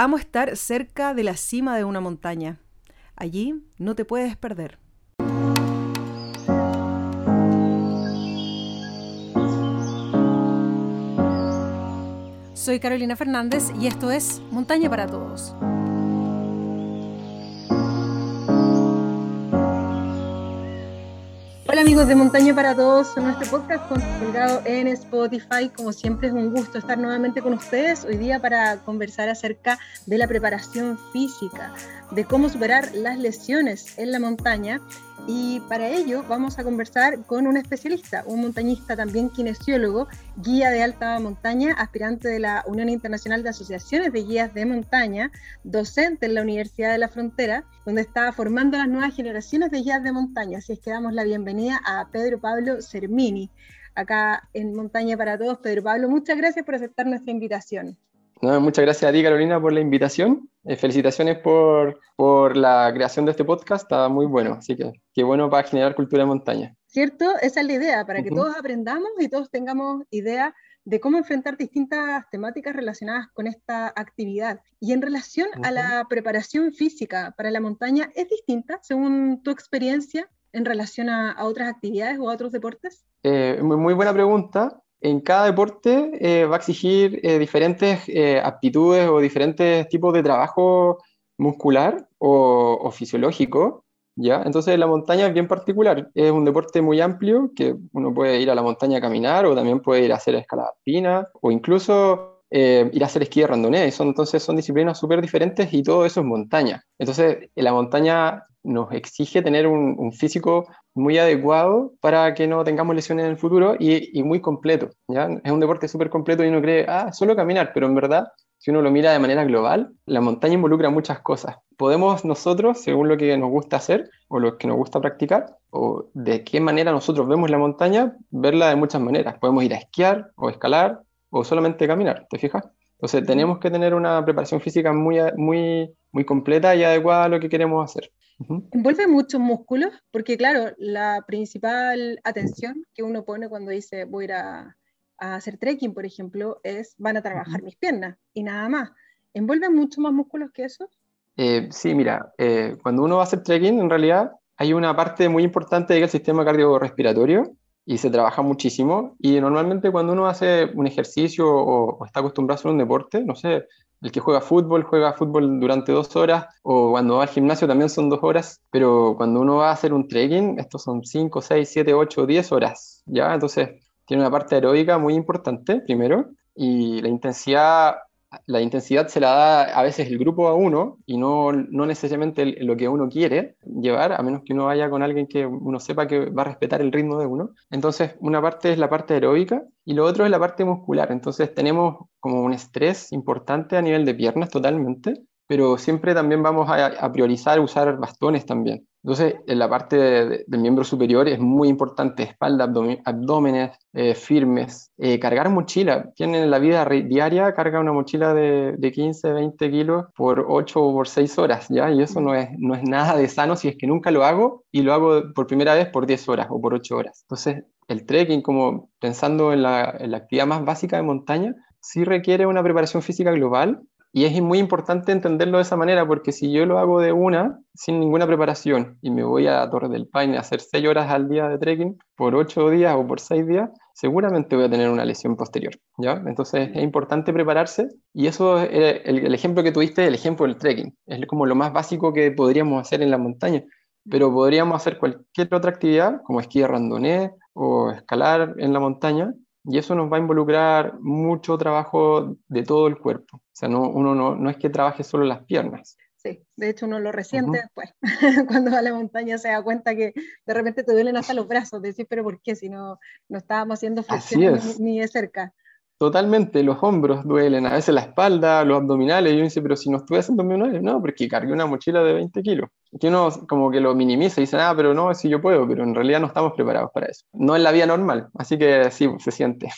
Amo estar cerca de la cima de una montaña. Allí no te puedes perder. Soy Carolina Fernández y esto es Montaña para Todos. Hola amigos de Montaña para Todos, nuestro podcast colgado en Spotify. Como siempre es un gusto estar nuevamente con ustedes hoy día para conversar acerca de la preparación física, de cómo superar las lesiones en la montaña y para ello vamos a conversar con un especialista, un montañista también kinesiólogo, guía de alta montaña, aspirante de la Unión Internacional de Asociaciones de Guías de Montaña, docente en la Universidad de la Frontera, donde está formando las nuevas generaciones de guías de montaña. Así es que damos la bienvenida a Pedro Pablo Sermini, acá en Montaña para Todos. Pedro Pablo, muchas gracias por aceptar nuestra invitación muchas gracias a ti, Carolina, por la invitación. Eh, felicitaciones por, por, la creación de este podcast, está muy bueno, así que qué bueno para generar cultura de montaña. ¿Cierto? Esa es la idea, para que todos aprendamos y todos tengamos idea de cómo enfrentar distintas temáticas relacionadas con esta actividad. Y en relación a la preparación física para la montaña, ¿es distinta según tu experiencia en relación a, otras actividades o a otros deportes? Eh, muy buena pregunta en cada deporte eh, va a exigir eh, diferentes eh, aptitudes o diferentes tipos de trabajo muscular o, fisiológico, ¿ya? Entonces la montaña es bien particular, es un deporte muy amplio que uno puede ir a la montaña a caminar o también puede ir a hacer escalada alpina o incluso ir a hacer esquí de randonea, son, entonces son disciplinas súper diferentes y todo eso es montaña. Entonces la montaña nos exige tener un, físico muy adecuado para que no tengamos lesiones en el futuro y, muy completo. ¿ya? Es un deporte súper completo y uno cree, ah, solo caminar, pero en verdad, si uno lo mira de manera global, la montaña involucra muchas cosas. Podemos nosotros, según lo que nos gusta hacer o lo que nos gusta practicar, o de qué manera nosotros vemos la montaña, verla de muchas maneras. Podemos ir a esquiar o escalar o solamente caminar, ¿te fijas? Entonces tenemos que tener una preparación física muy, muy, muy completa y adecuada a lo que queremos hacer. Envuelve muchos músculos, porque claro, la principal atención que uno pone cuando dice voy a ir a, hacer trekking, por ejemplo, es van a trabajar mis piernas y nada más. ¿Envuelve mucho más músculos que eso? Eh, sí, mira, eh, cuando uno va a hacer trekking, en realidad hay una parte muy importante del sistema cardiorrespiratorio y se trabaja muchísimo. Y normalmente cuando uno hace un ejercicio o, está acostumbrado a hacer un deporte, no sé, el que juega fútbol, juega fútbol durante dos horas, o cuando va al gimnasio también son dos horas, pero cuando uno va a hacer un trekking, estos son cinco, seis, siete, ocho, diez horas, ¿ya? Entonces tiene una parte aeróbica muy importante, primero, y la intensidad la intensidad se la da a veces el grupo a uno y no, no necesariamente lo que uno quiere llevar, a menos que uno vaya con alguien que uno sepa que va a respetar el ritmo de uno. Entonces, una parte es la parte aeróbica y lo otro es la parte muscular. Entonces, tenemos como un estrés importante a nivel de piernas totalmente, pero siempre también vamos a, priorizar usar bastones también. Entonces, en la parte del miembro superior es muy importante, espalda, abdómenes eh, firmes, eh, cargar mochila. Tienen en la vida diaria, carga una mochila de, de, 15, 20 kilos por 8 o por 6 horas, ¿ya? Y eso no es, no es nada de sano si es que nunca lo hago y lo hago por primera vez por 10 horas o por 8 horas. Entonces, el trekking, como pensando en la, en la actividad más básica de montaña, sí requiere una preparación física global y es muy importante entenderlo de esa manera, porque si yo lo hago de una, sin ninguna preparación, y me voy a Torre del Paine a hacer 6 horas al día de trekking, por 8 días o por 6 días, seguramente voy a tener una lesión posterior, ¿ya? Entonces es importante prepararse, y eso es el, el ejemplo que tuviste, el ejemplo del trekking, es como lo más básico que podríamos hacer en la montaña, pero podríamos hacer cualquier otra actividad, como esquí de randonée o escalar en la montaña, y eso nos va a involucrar mucho trabajo de todo el cuerpo. O sea, no, uno no, no es que trabaje solo las piernas. Sí, de hecho uno lo resiente después. Cuando va a la montaña se da cuenta que de repente te duelen hasta los brazos. Decir, pero ¿por qué? Si no, no estábamos haciendo flexiones ni, ni de cerca. Totalmente, los hombros duelen, a veces la espalda, los abdominales, y uno dice, pero si no estuve haciendo abdominales, no, porque cargué una mochila de 20 kilos. Que uno como que lo minimiza y dice, ah, pero no, si yo puedo, pero en realidad no estamos preparados para eso. No es la vida normal, así que sí, se siente.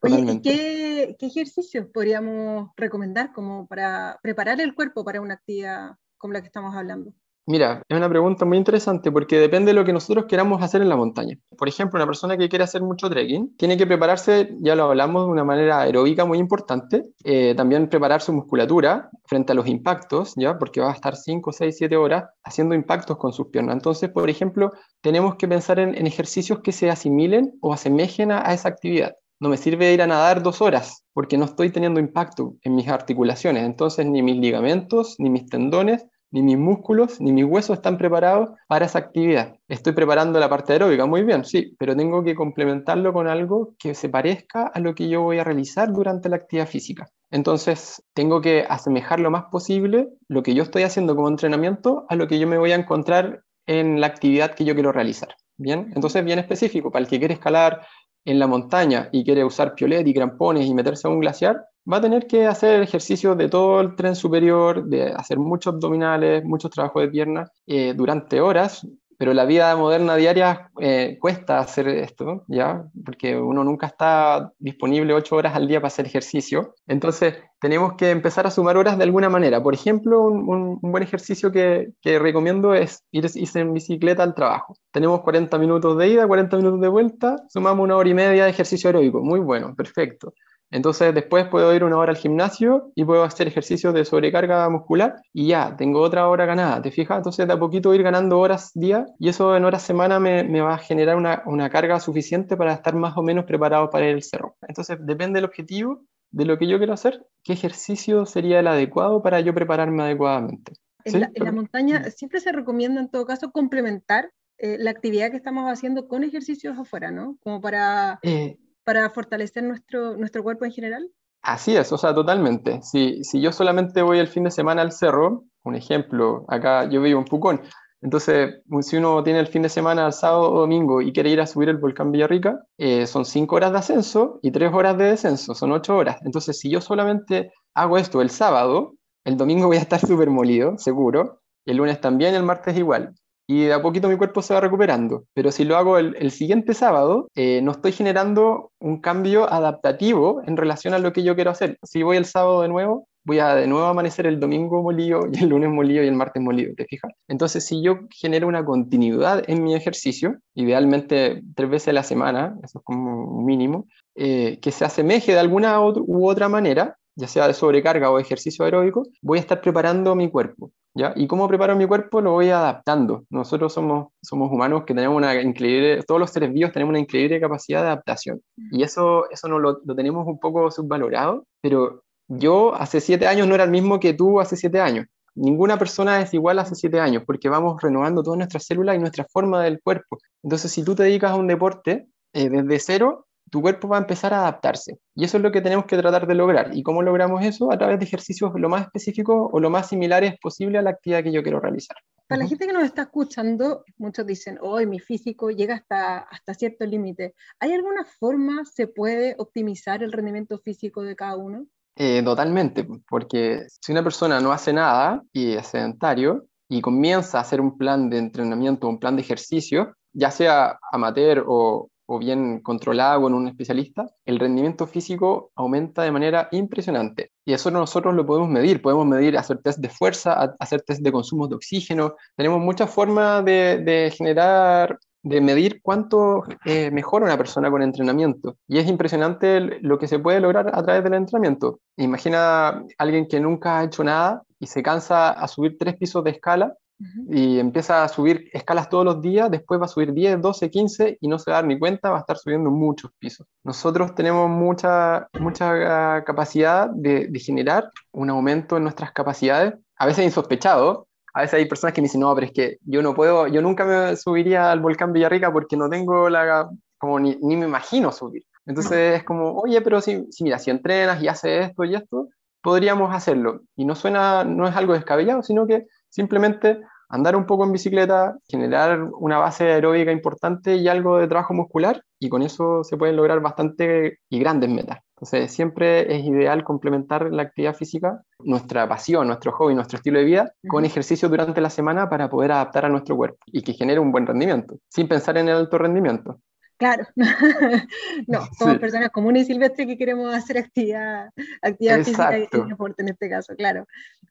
Oye, qué, qué ejercicios podríamos recomendar como para preparar el cuerpo para una actividad como la que estamos hablando? Mira, es una pregunta muy interesante porque depende de lo que nosotros queramos hacer en la montaña. Por ejemplo, una persona que quiere hacer mucho trekking tiene que prepararse, ya lo hablamos, de una manera aeróbica muy importante. Eh, también preparar su musculatura frente a los impactos, ¿ya? Porque va a estar 5, 6, 7 horas haciendo impactos con sus piernas. Entonces, por ejemplo, tenemos que pensar en, ejercicios que se asimilen o asemejen a esa actividad. No me sirve ir a nadar dos horas porque no estoy teniendo impacto en mis articulaciones. Entonces, ni mis ligamentos, ni mis tendones ni mis músculos, ni mis huesos están preparados para esa actividad. Estoy preparando la parte aeróbica, muy bien, sí, pero tengo que complementarlo con algo que se parezca a lo que yo voy a realizar durante la actividad física. Entonces, tengo que asemejar lo más posible lo que yo estoy haciendo como entrenamiento a lo que yo me voy a encontrar en la actividad que yo quiero realizar. Bien, entonces bien específico, para el que quiere escalar en la montaña y quiere usar piolet y crampones y meterse a un glaciar, va a tener que hacer ejercicio de todo el tren superior, de hacer muchos abdominales, muchos trabajos de piernas eh, durante horas, pero la vida moderna diaria eh, cuesta hacer esto, ¿ya? Porque uno nunca está disponible ocho horas al día para hacer ejercicio. Entonces, tenemos que empezar a sumar horas de alguna manera. Por ejemplo, un, buen ejercicio que, recomiendo es ir, en bicicleta al trabajo. Tenemos 40 minutos de ida, 40 minutos de vuelta, sumamos una hora y media de ejercicio aeróbico. Muy bueno, perfecto. Entonces después puedo ir una hora al gimnasio y puedo hacer ejercicios de sobrecarga muscular y ya, tengo otra hora ganada, ¿te fijas? Entonces de a poquito ir ganando horas día y eso en horas semana me, me va a generar una, una, carga suficiente para estar más o menos preparado para el cerro. Entonces depende del objetivo, de lo que yo quiero hacer, qué ejercicio sería el adecuado para yo prepararme adecuadamente. En, la, montaña siempre se recomienda en todo caso complementar eh, la actividad que estamos haciendo con ejercicios afuera, ¿no? Como para... Eh, para fortalecer nuestro, nuestro cuerpo en general? Así es, o sea, totalmente. Si, si yo solamente voy el fin de semana al cerro, un ejemplo, acá yo vivo en Pucón, entonces, si uno tiene el fin de semana, sábado o domingo, y quiere ir a subir el volcán Villarrica, eh, son cinco horas de ascenso y tres horas de descenso, son ocho horas. Entonces, si yo solamente hago esto el sábado, el domingo voy a estar súper molido, seguro, el lunes también, el martes igual y de a poquito mi cuerpo se va recuperando. Pero si lo hago el, siguiente sábado, eh, no estoy generando un cambio adaptativo en relación a lo que yo quiero hacer. Si voy el sábado de nuevo, voy a de nuevo amanecer el domingo molido y el lunes molido y el martes molido, ¿te fijas? Entonces, si yo genero una continuidad en mi ejercicio, idealmente tres veces a la semana, eso es como un mínimo, eh, que se asemeje de alguna u otra manera, ya sea de sobrecarga o ejercicio aeróbico, voy a estar preparando mi cuerpo. ¿Ya? ¿Y cómo preparo mi cuerpo? Lo voy adaptando. Nosotros somos, somos humanos que tenemos una increíble, todos los seres vivos tenemos una increíble capacidad de adaptación. Y eso, eso no lo, lo tenemos un poco subvalorado, pero yo hace siete años no era el mismo que tú hace siete años. Ninguna persona es igual hace siete años porque vamos renovando todas nuestras células y nuestra forma del cuerpo. Entonces, si tú te dedicas a un deporte eh, desde cero, tu cuerpo va a empezar a adaptarse. Y eso es lo que tenemos que tratar de lograr. ¿Y cómo logramos eso? A través de ejercicios lo más específicos o lo más similares posible a la actividad que yo quiero realizar. Para la gente que nos está escuchando, muchos dicen, hoy mi físico llega hasta, hasta cierto límite. ¿Hay alguna forma se puede optimizar el rendimiento físico de cada uno? Eh, totalmente, porque si una persona no hace nada y es sedentario y comienza a hacer un plan de entrenamiento, un plan de ejercicio, ya sea amateur o, o bien controlado con un especialista, el rendimiento físico aumenta de manera impresionante. Y eso nosotros lo podemos medir. Podemos medir, hacer test de fuerza, hacer test de consumo de oxígeno. Tenemos muchas formas de, generar de medir cuánto eh, mejora una persona con entrenamiento. Y es impresionante lo que se puede lograr a través del entrenamiento. Imagina alguien que nunca ha hecho nada y se cansa a subir tres pisos de escala y empieza a subir escalas todos los días, después va a subir 10, 12, 15 y no se va a dar ni cuenta, va a estar subiendo muchos pisos. Nosotros tenemos mucha, mucha capacidad de, de generar un aumento en nuestras capacidades, a veces insospechado, a veces hay personas que me dicen, no, pero es que yo no puedo, yo nunca me subiría al volcán Villarrica porque no tengo la, como ni, ni me imagino subir. Entonces es como, oye, pero si, si, mira, si entrenas y haces esto y esto, podríamos hacerlo. Y no suena, no es algo descabellado, sino que simplemente andar un poco en bicicleta, generar una base aeróbica importante y algo de trabajo muscular, y con eso se pueden lograr bastante y grandes metas. Entonces, siempre es ideal complementar la actividad física, nuestra pasión, nuestro hobby, nuestro estilo de vida, con ejercicio durante la semana para poder adaptar a nuestro cuerpo y que genere un buen rendimiento, sin pensar en el alto rendimiento. Claro, no, somos personas comunes y silvestres que queremos hacer actividad, actividad física y deporte en este caso, claro.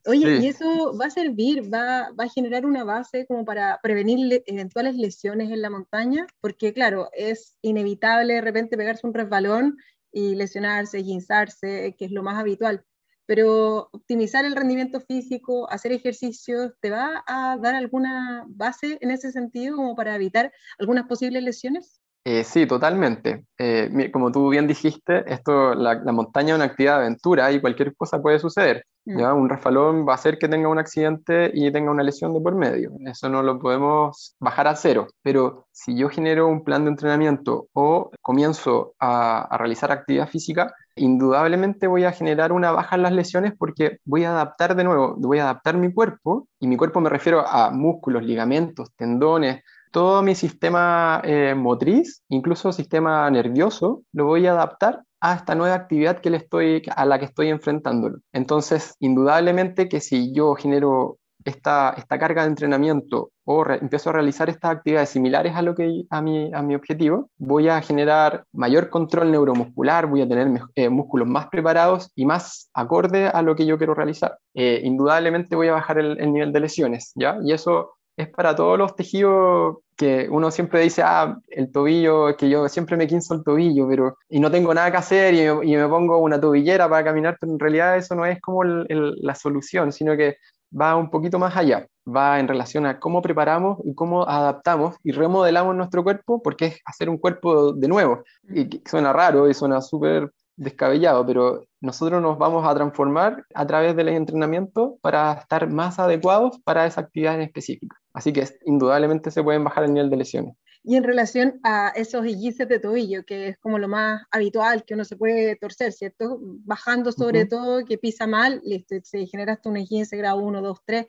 Oye, ¿y eso va a servir, va, va, a generar una base como para prevenir eventuales lesiones en la montaña? Porque claro, es inevitable de repente pegarse un resbalón y lesionarse, guinzarse, que es lo más habitual. Pero optimizar el rendimiento físico, hacer ejercicios, ¿te va a dar alguna base en ese sentido como para evitar algunas posibles lesiones? Eh, sí, totalmente. Eh, como tú bien dijiste, esto, la, montaña es una actividad de aventura y cualquier cosa puede suceder. Mm. ¿ya? Un refalón va a hacer que tenga un accidente y tenga una lesión de por medio. Eso no lo podemos bajar a cero. Pero si yo genero un plan de entrenamiento o comienzo a, a realizar actividad física, indudablemente voy a generar una baja en las lesiones porque voy a adaptar de nuevo, voy a adaptar mi cuerpo, y mi cuerpo me refiero a músculos, ligamentos, tendones, todo mi sistema eh, motriz, incluso sistema nervioso, lo voy a adaptar a esta nueva actividad que le estoy, a la que estoy enfrentándolo. Entonces, indudablemente que si yo genero esta, esta carga de entrenamiento o empiezo a realizar estas actividades similares a, lo que, a, mi, a mi objetivo, voy a generar mayor control neuromuscular, voy a tener eh, músculos más preparados y más acorde a lo que yo quiero realizar. Eh, indudablemente voy a bajar el, el nivel de lesiones, ¿ya? Y eso es para todos los tejidos que uno siempre dice, ah, el tobillo, que yo siempre me quinzo el tobillo, pero y no tengo nada que hacer y me, y me pongo una tobillera para caminar, pero en realidad eso no es como la solución, sino que va un poquito más allá, va en relación a cómo preparamos y cómo adaptamos y remodelamos nuestro cuerpo, porque es hacer un cuerpo de nuevo. Y suena raro y suena súper descabellado, pero nosotros nos vamos a transformar a través del entrenamiento para estar más adecuados para esa actividad en específica. Así que indudablemente se pueden bajar el nivel de lesiones. Y en relación a esos esguinces de tobillo, que es como lo más habitual que uno se puede torcer, ¿cierto? Bajando sobre todo, que pisa mal, listo, se genera hasta un esguince grado 1, 2, 3.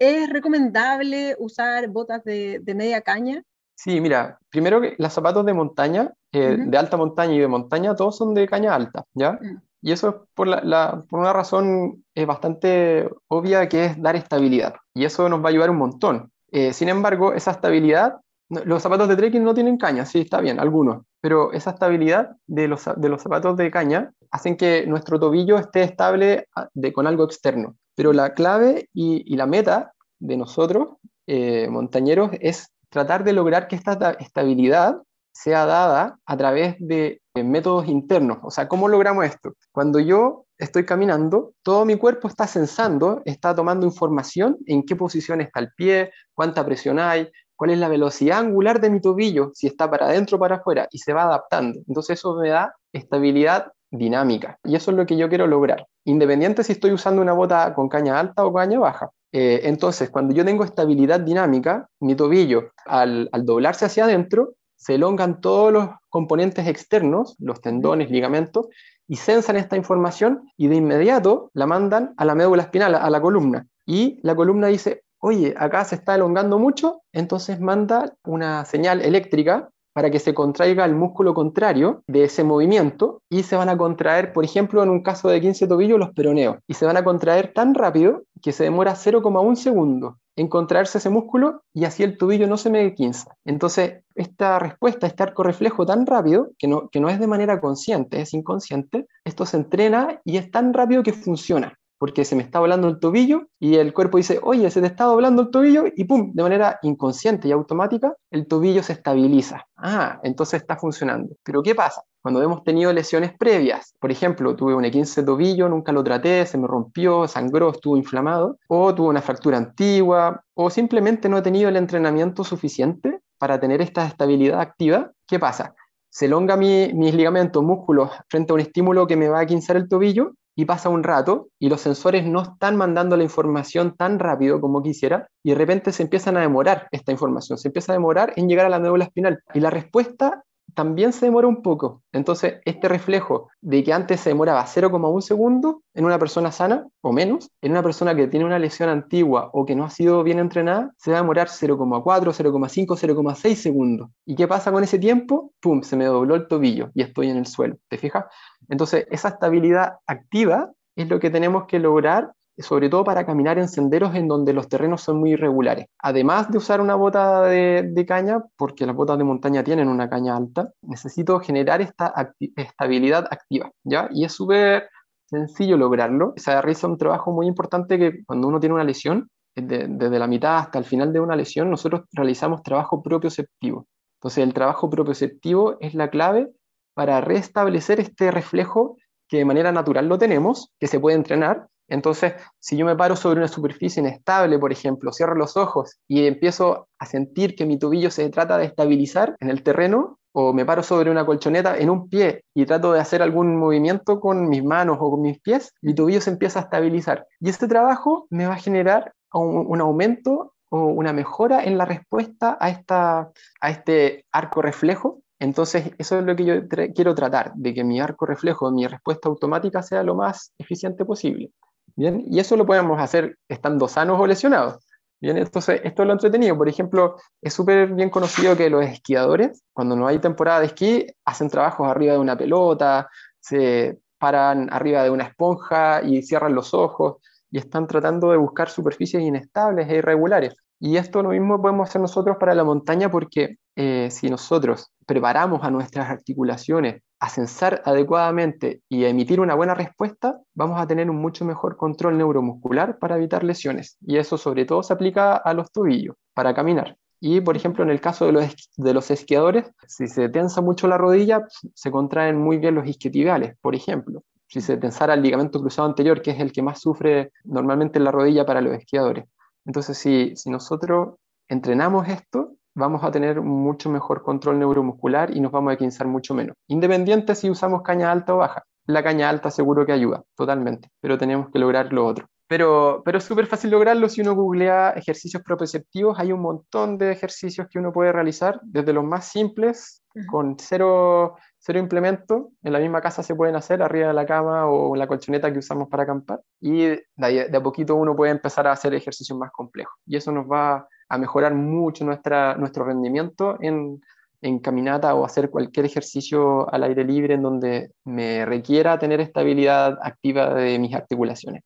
¿Es recomendable usar botas de, de media caña? Sí, mira, primero que los zapatos de montaña, eh, de alta montaña y de montaña, todos son de caña alta, ¿ya? Mm. Y eso es por, la, por una razón es bastante obvia que es dar estabilidad. Y eso nos va a ayudar un montón. Eh, sin embargo, esa estabilidad, los zapatos de trekking no tienen caña, sí, está bien, algunos, pero esa estabilidad de los, de los zapatos de caña hacen que nuestro tobillo esté estable ah, de, con algo externo. Pero la clave y, la meta de nosotros, eh, montañeros, es tratar de lograr que esta estabilidad sea dada a través de métodos internos. O sea, ¿cómo logramos esto? Cuando yo estoy caminando, todo mi cuerpo está sensando, está tomando información en qué posición está el pie, cuánta presión hay, cuál es la velocidad angular de mi tobillo, si está para adentro o para afuera, y se va adaptando. Entonces eso me da estabilidad dinámica. Y eso es lo que yo quiero lograr, independiente si estoy usando una bota con caña alta o caña baja. Eh, entonces, cuando yo tengo estabilidad dinámica, mi tobillo, al, al doblarse hacia adentro, se elongan todos los componentes externos, los tendones, ligamentos, y censan esta información y de inmediato la mandan a la médula espinal, a la columna. Y la columna dice, oye, acá se está elongando mucho, entonces manda una señal eléctrica para que se contraiga el músculo contrario de ese movimiento y se van a contraer, por ejemplo, en un caso de 15 tobillos, los peroneos, y se van a contraer tan rápido que se demora 0,1 segundo en contraerse ese músculo y así el tobillo no se me quinza. Entonces, esta respuesta, este arco reflejo tan rápido, que no, que no es de manera consciente, es inconsciente, esto se entrena y es tan rápido que funciona porque se me está doblando el tobillo y el cuerpo dice, oye, se te está doblando el tobillo y pum, de manera inconsciente y automática, el tobillo se estabiliza. Ah, entonces está funcionando. Pero ¿qué pasa? Cuando hemos tenido lesiones previas, por ejemplo, tuve un 15 de tobillo, nunca lo traté, se me rompió, sangró, estuvo inflamado, o tuve una fractura antigua, o simplemente no he tenido el entrenamiento suficiente para tener esta estabilidad activa, ¿qué pasa? Se elonga mi, mis ligamentos, músculos frente a un estímulo que me va a quinzar el tobillo y pasa un rato y los sensores no están mandando la información tan rápido como quisiera y de repente se empiezan a demorar esta información, se empieza a demorar en llegar a la médula espinal y la respuesta también se demora un poco. Entonces, este reflejo de que antes se demoraba 0,1 segundo en una persona sana o menos, en una persona que tiene una lesión antigua o que no ha sido bien entrenada, se va a demorar 0,4, 0,5, 0,6 segundos. ¿Y qué pasa con ese tiempo? ¡Pum! Se me dobló el tobillo y estoy en el suelo. ¿Te fijas? Entonces, esa estabilidad activa es lo que tenemos que lograr sobre todo para caminar en senderos en donde los terrenos son muy irregulares. Además de usar una bota de, caña, porque las botas de montaña tienen una caña alta, necesito generar esta estabilidad activa, ¿ya? Y es súper sencillo lograrlo. Se realiza un trabajo muy importante que cuando uno tiene una lesión, desde la mitad hasta el final de una lesión, nosotros realizamos trabajo propioceptivo. Entonces, el trabajo propioceptivo es la clave para restablecer este reflejo que de manera natural lo tenemos, que se puede entrenar. Entonces, si yo me paro sobre una superficie inestable, por ejemplo, cierro los ojos y empiezo a sentir que mi tobillo se trata de estabilizar en el terreno, o me paro sobre una colchoneta en un pie y trato de hacer algún movimiento con mis manos o con mis pies, mi tobillo se empieza a estabilizar. Y este trabajo me va a generar un, aumento o una mejora en la respuesta a, esta, a este arco reflejo. Entonces, eso es lo que yo quiero tratar, de que mi arco reflejo, mi respuesta automática sea lo más eficiente posible. Bien, y eso lo podemos hacer estando sanos o lesionados. Bien, entonces esto es lo entretenido. Por ejemplo, es súper bien conocido que los esquiadores, cuando no hay temporada de esquí, hacen trabajos arriba de una pelota, se paran arriba de una esponja y cierran los ojos y están tratando de buscar superficies inestables e irregulares. Y esto lo mismo podemos hacer nosotros para la montaña porque eh, si nosotros preparamos a nuestras articulaciones a censar adecuadamente y a emitir una buena respuesta, vamos a tener un mucho mejor control neuromuscular para evitar lesiones. Y eso sobre todo se aplica a los tobillos, para caminar. Y, por ejemplo, en el caso de los, de los esquiadores, si se tensa mucho la rodilla, se contraen muy bien los isquiotibiales, por ejemplo si se tensara el ligamento cruzado anterior, que es el que más sufre normalmente en la rodilla para los esquiadores. Entonces, si, si nosotros entrenamos esto, vamos a tener mucho mejor control neuromuscular y nos vamos a cansar mucho menos. Independiente si usamos caña alta o baja. La caña alta seguro que ayuda, totalmente, pero tenemos que lograr lo otro. Pero, pero es súper fácil lograrlo si uno googlea ejercicios proprioceptivos. Hay un montón de ejercicios que uno puede realizar, desde los más simples, con cero cero implementos, en la misma casa se pueden hacer, arriba de la cama o en la colchoneta que usamos para acampar, y de, a poquito uno puede empezar a hacer ejercicios más complejos. Y eso nos va a mejorar mucho nuestra, nuestro rendimiento en, en caminata o hacer cualquier ejercicio al aire libre en donde me requiera tener estabilidad activa de mis articulaciones.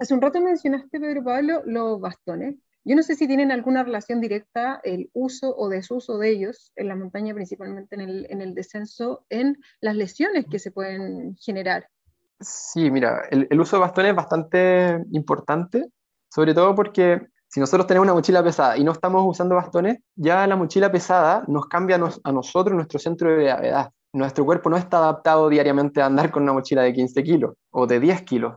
Hace un rato mencionaste, Pedro Pablo, los bastones. Yo no sé si tienen alguna relación directa el uso o desuso de ellos en la montaña, principalmente en el, en el descenso, en las lesiones que se pueden generar. Sí, mira, el uso de bastones es bastante importante, sobre todo porque si nosotros tenemos una mochila pesada y no estamos usando bastones, ya la mochila pesada nos cambia a, nosotros nuestro centro de gravedad. Nuestro cuerpo no está adaptado diariamente a andar con una mochila de 15 kilos o de 10 kilos.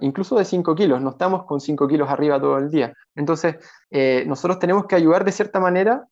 Incluso de 5 kilos, no estamos con 5 kilos arriba todo el día. Entonces, eh, nosotros tenemos que ayudar de cierta manera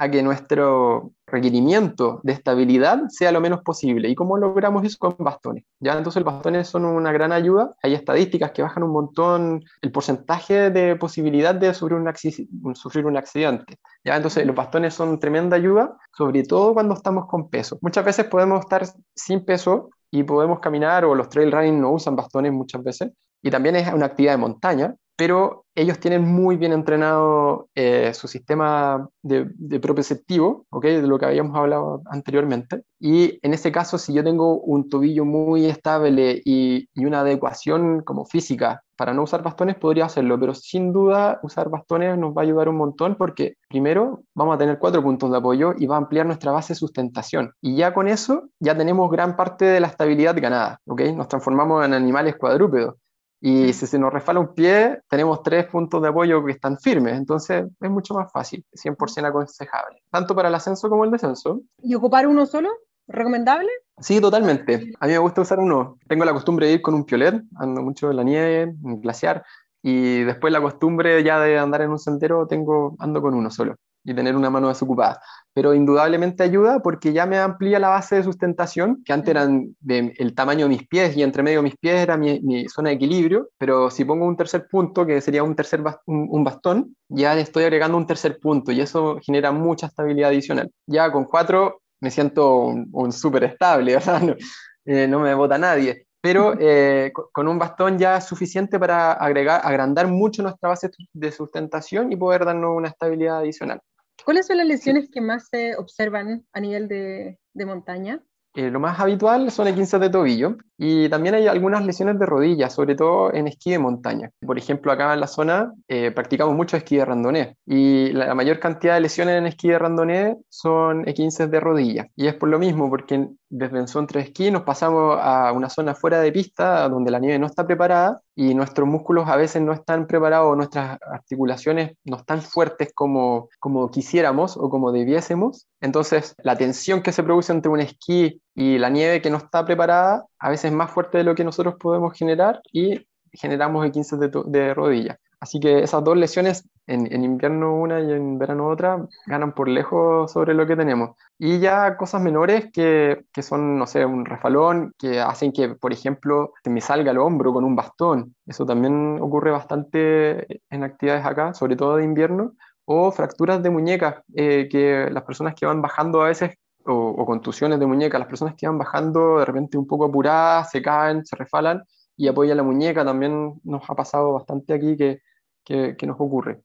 a que nuestro requerimiento de estabilidad sea lo menos posible. ¿Y cómo logramos eso? Con bastones. ¿ya? Entonces, los bastones son una gran ayuda. Hay estadísticas que bajan un montón el porcentaje de posibilidad de sufrir un, sufrir un accidente. ¿ya? Entonces, los bastones son tremenda ayuda, sobre todo cuando estamos con peso. Muchas veces podemos estar sin peso y podemos caminar o los trail running no usan bastones muchas veces y también es una actividad de montaña, pero ellos tienen muy bien entrenado eh, su sistema de, de propioceptivo, de lo que habíamos hablado anteriormente. Y en ese caso, si yo tengo un tobillo muy estable y, una adecuación como física para no usar bastones, podría hacerlo, pero sin duda usar bastones nos va a ayudar un montón porque primero vamos a tener cuatro puntos de apoyo y va a ampliar nuestra base de sustentación. Y ya con eso ya tenemos gran parte de la estabilidad ganada, ¿ok? Nos transformamos en animales cuadrúpedos. Y si se nos resfala un pie, tenemos tres puntos de apoyo que están firmes. Entonces es mucho más fácil, 100% aconsejable, tanto para el ascenso como el descenso. ¿Y ocupar uno solo? ¿Recomendable? Sí, totalmente. A mí me gusta usar uno. Tengo la costumbre de ir con un piolet, ando mucho en la nieve, en glaciar, y después la costumbre ya de andar en un sendero, tengo, ando con uno solo y tener una mano desocupada. Pero indudablemente ayuda porque ya me amplía la base de sustentación, que antes eran el tamaño de mis pies y entre medio de mis pies era mi, zona de equilibrio, pero si pongo un tercer punto, que sería un tercer un bastón, ya le estoy agregando un tercer punto y eso genera mucha estabilidad adicional. Ya con cuatro me siento un, súper estable, o sea, eh, no, me bota nadie pero eh, con un bastón ya es suficiente para agregar, agrandar mucho nuestra base de sustentación y poder darnos una estabilidad adicional. ¿Cuáles son las lesiones que más se observan a nivel de, montaña? Eh, lo más habitual son 15 de tobillo Y también hay algunas lesiones de rodillas, sobre todo en esquí de montaña. Por ejemplo, acá en la zona eh, practicamos mucho esquí de randonee y la mayor cantidad de lesiones en esquí de randonee son E15 de rodilla. Y es por lo mismo, porque desde el centro de esquí nos pasamos a una zona fuera de pista donde la nieve no está preparada y nuestros músculos a veces no están preparados, nuestras articulaciones no están fuertes como, como quisiéramos o como debiésemos. Entonces, la tensión que se produce entre un esquí y la nieve que no está preparada a veces es más fuerte de lo que nosotros podemos generar y generamos E15 de, de rodilla. Así que esas dos lesiones, en, invierno una y en verano otra, ganan por lejos sobre lo que tenemos. Y ya cosas menores que, que son, no sé, un refalón, que hacen que, por ejemplo, se me salga el hombro con un bastón. Eso también ocurre bastante en actividades acá, sobre todo de invierno. O fracturas de muñeca, eh, que las personas que van bajando a veces o, o, contusiones de muñeca, las personas que van bajando de repente un poco apuradas, se caen, se refalan y apoyan la muñeca. También nos ha pasado bastante aquí que que, nos ocurre.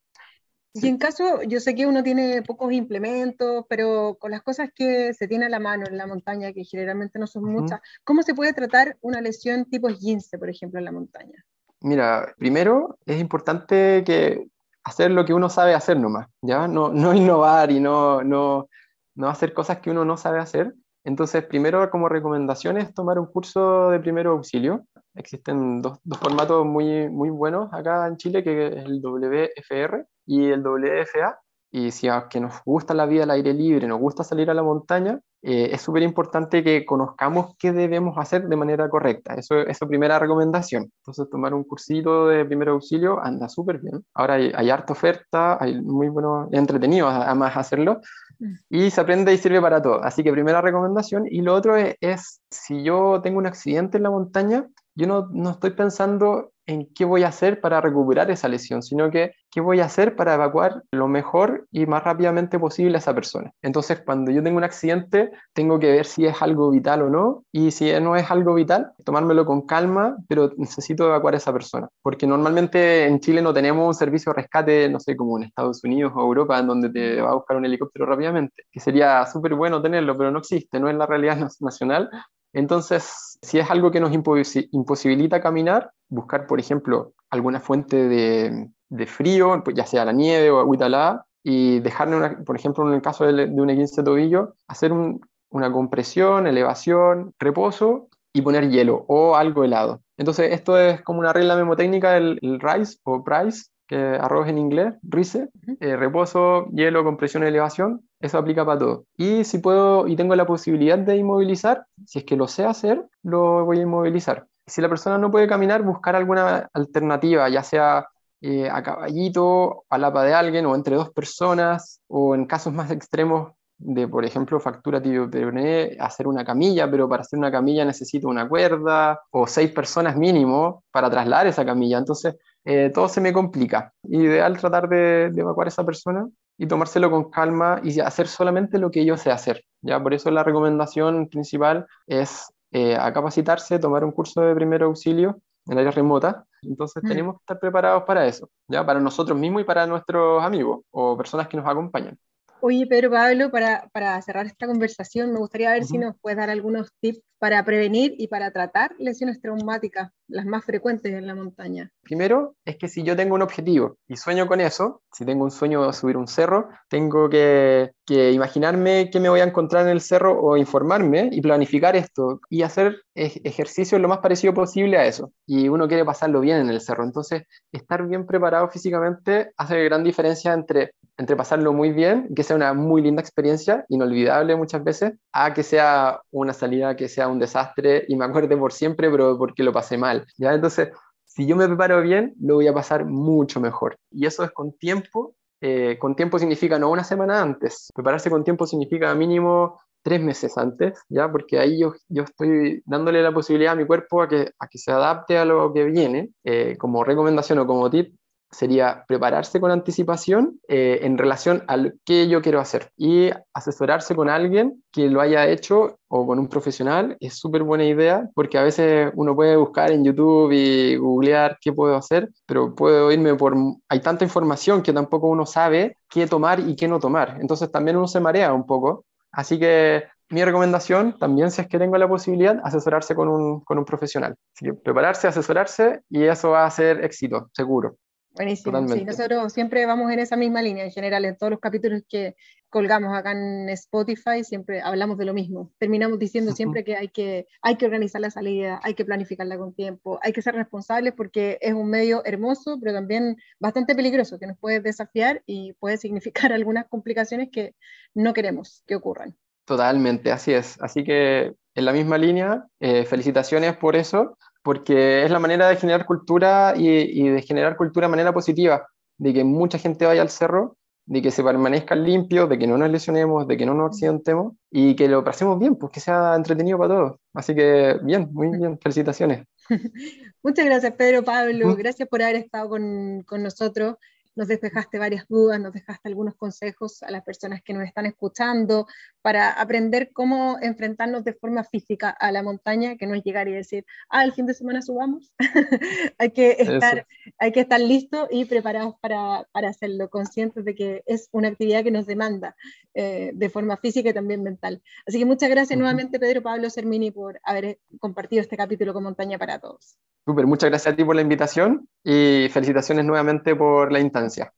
Y en caso, yo sé que uno tiene pocos implementos, pero con las cosas que se tiene a la mano en la montaña, que generalmente no son muchas, ¿cómo se puede tratar una lesión tipo esguince, por ejemplo, en la montaña? Mira, primero es importante que hacer lo que uno sabe hacer nomás, ¿ya? No, no innovar y no, no, no hacer cosas que uno no sabe hacer. Entonces, primero como recomendación es tomar un curso de primero auxilio, Existen dos, dos, formatos muy, muy buenos acá en Chile, que es el WFR y el WFA. Y si a que nos gusta la vida al aire libre, nos gusta salir a la montaña, eh, es súper importante que conozcamos qué debemos hacer de manera correcta. Eso es primera recomendación. Entonces, tomar un cursito de primer auxilio anda súper bien. Ahora hay, hay, harta oferta, hay muy bueno, entretenido además hacerlo, mm. y se aprende y sirve para todo. Así que primera recomendación. Y lo otro es, es si yo tengo un accidente en la montaña, yo no, no, estoy pensando en qué voy a hacer para recuperar esa lesión, sino que qué voy a hacer para evacuar lo mejor y más rápidamente posible a esa persona. Entonces, cuando yo tengo un accidente, tengo que ver si es algo vital o no, y si no es algo vital, tomármelo con calma, pero necesito evacuar a esa persona, porque normalmente en Chile no tenemos un servicio de rescate, no sé, como en Estados Unidos o Europa, en donde te va a buscar un helicóptero rápidamente, que sería súper bueno tenerlo, pero no existe, no es la realidad nacional, entonces, si es algo que nos imposibilita caminar, buscar, por ejemplo, alguna fuente de, frío, pues ya sea la nieve o agüita helada, y dejarle, por ejemplo, en el caso de, un 15 de tobillo, hacer una compresión, elevación, reposo y poner hielo o algo helado. Entonces, esto es como una regla memotécnica el RISE o PRICE, que arroz en inglés, RICE, eh, reposo, hielo, compresión, elevación, eso aplica para todo. Y si puedo y tengo la posibilidad de inmovilizar, si es que lo sé hacer, lo voy a inmovilizar. Si la persona no puede caminar, buscar alguna alternativa, ya sea eh, a caballito, a lapa de alguien o entre dos personas, o en casos más extremos de, por ejemplo, factura tibio-peroné, hacer una camilla, pero para hacer una camilla necesito una cuerda o seis personas mínimo para trasladar esa camilla. Entonces, eh, todo se me complica. Ideal tratar de, evacuar a esa persona y tomárselo con calma y hacer solamente lo que yo sé hacer. ¿ya? Por eso la recomendación principal es eh, a capacitarse, tomar un curso de primer auxilio en área remota. Entonces mm. tenemos que estar preparados para eso, ¿ya? para nosotros mismos y para nuestros amigos o personas que nos acompañan. Oye, Pedro Pablo, para, para cerrar esta conversación, me gustaría ver si nos puedes dar algunos tips para prevenir y para tratar lesiones traumáticas, las más frecuentes en la montaña. Primero es que si yo tengo un objetivo y sueño con eso, si tengo un sueño de subir un cerro, tengo que, que imaginarme qué me voy a encontrar en el cerro o informarme y planificar esto y hacer ejercicio lo más parecido posible a eso. Y uno quiere pasarlo bien en el cerro. Entonces, estar bien preparado físicamente hace gran diferencia entre entre pasarlo muy bien, que sea una muy linda experiencia, inolvidable muchas veces, a que sea una salida que sea un desastre y me acuerde por siempre, pero porque lo pasé mal. ¿ya? Entonces, si yo me preparo bien, lo voy a pasar mucho mejor. Y eso es con tiempo. Eh, con tiempo significa no una semana antes. Prepararse con tiempo significa mínimo tres meses antes, ¿ya? Porque ahí yo, yo estoy dándole la posibilidad a mi cuerpo a que, a que se adapte a lo que viene. Eh, como recomendación o como tip, sería prepararse con anticipación eh, en relación a lo que yo quiero hacer y asesorarse con alguien que lo haya hecho o con un profesional es súper buena idea porque a veces uno puede buscar en YouTube y googlear qué puedo hacer, pero puedo irme por... Hay tanta información que tampoco uno sabe qué tomar y qué no tomar. Entonces también uno se marea un poco. Así que mi recomendación, también si es que tengo la posibilidad, asesorarse con un, con un profesional. Prepararse, asesorarse y eso va a ser éxito, seguro. Buenísimo, sí, nosotros siempre vamos en esa misma línea, en general, en todos los capítulos que colgamos acá en Spotify, siempre hablamos de lo mismo. Terminamos diciendo siempre que hay, que hay que organizar la salida, hay que planificarla con tiempo, hay que ser responsables porque es un medio hermoso, pero también bastante peligroso, que nos puede desafiar y puede significar algunas complicaciones que no queremos que ocurran. Totalmente, así es. Así que en la misma línea, eh, felicitaciones por eso porque es la manera de generar cultura y, de generar cultura de manera positiva, de que mucha gente vaya al cerro, de que se permanezca limpio, de que no nos lesionemos, de que no nos accidentemos y que lo pasemos bien, pues que sea entretenido para todos. Así que bien, muy bien, felicitaciones. Muchas gracias Pedro, Pablo, ¿Mm? gracias por haber estado con, con nosotros nos despejaste varias dudas, nos dejaste algunos consejos a las personas que nos están escuchando para aprender cómo enfrentarnos de forma física a la montaña, que no es llegar y decir, ah, el fin de semana subamos. hay, que estar, hay que estar listos y preparados para, para, hacerlo, conscientes de que es una actividad que nos demanda eh, de forma física y también mental. Así que muchas gracias nuevamente, Pedro Pablo Sermini, por haber compartido este capítulo con Montaña para Todos. Súper, muchas gracias a ti por la invitación y felicitaciones nuevamente por la instancia.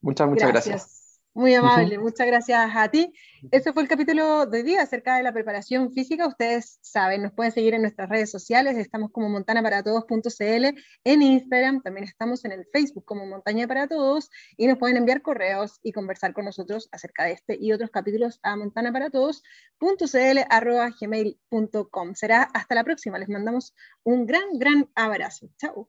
Muchas, muchas gracias. Muy amable, muchas gracias a ti. Ese fue el capítulo de hoy día acerca de la preparación física. Ustedes saben, nos pueden seguir en nuestras redes sociales. Estamos como montanaparatodos.cl en Instagram. También estamos en el Facebook como Montaña para Todos y nos pueden enviar correos y conversar con nosotros acerca de este y otros capítulos a montanaparatodos.cl gmail.com. Será hasta la próxima. Les mandamos un gran, gran abrazo. Chao.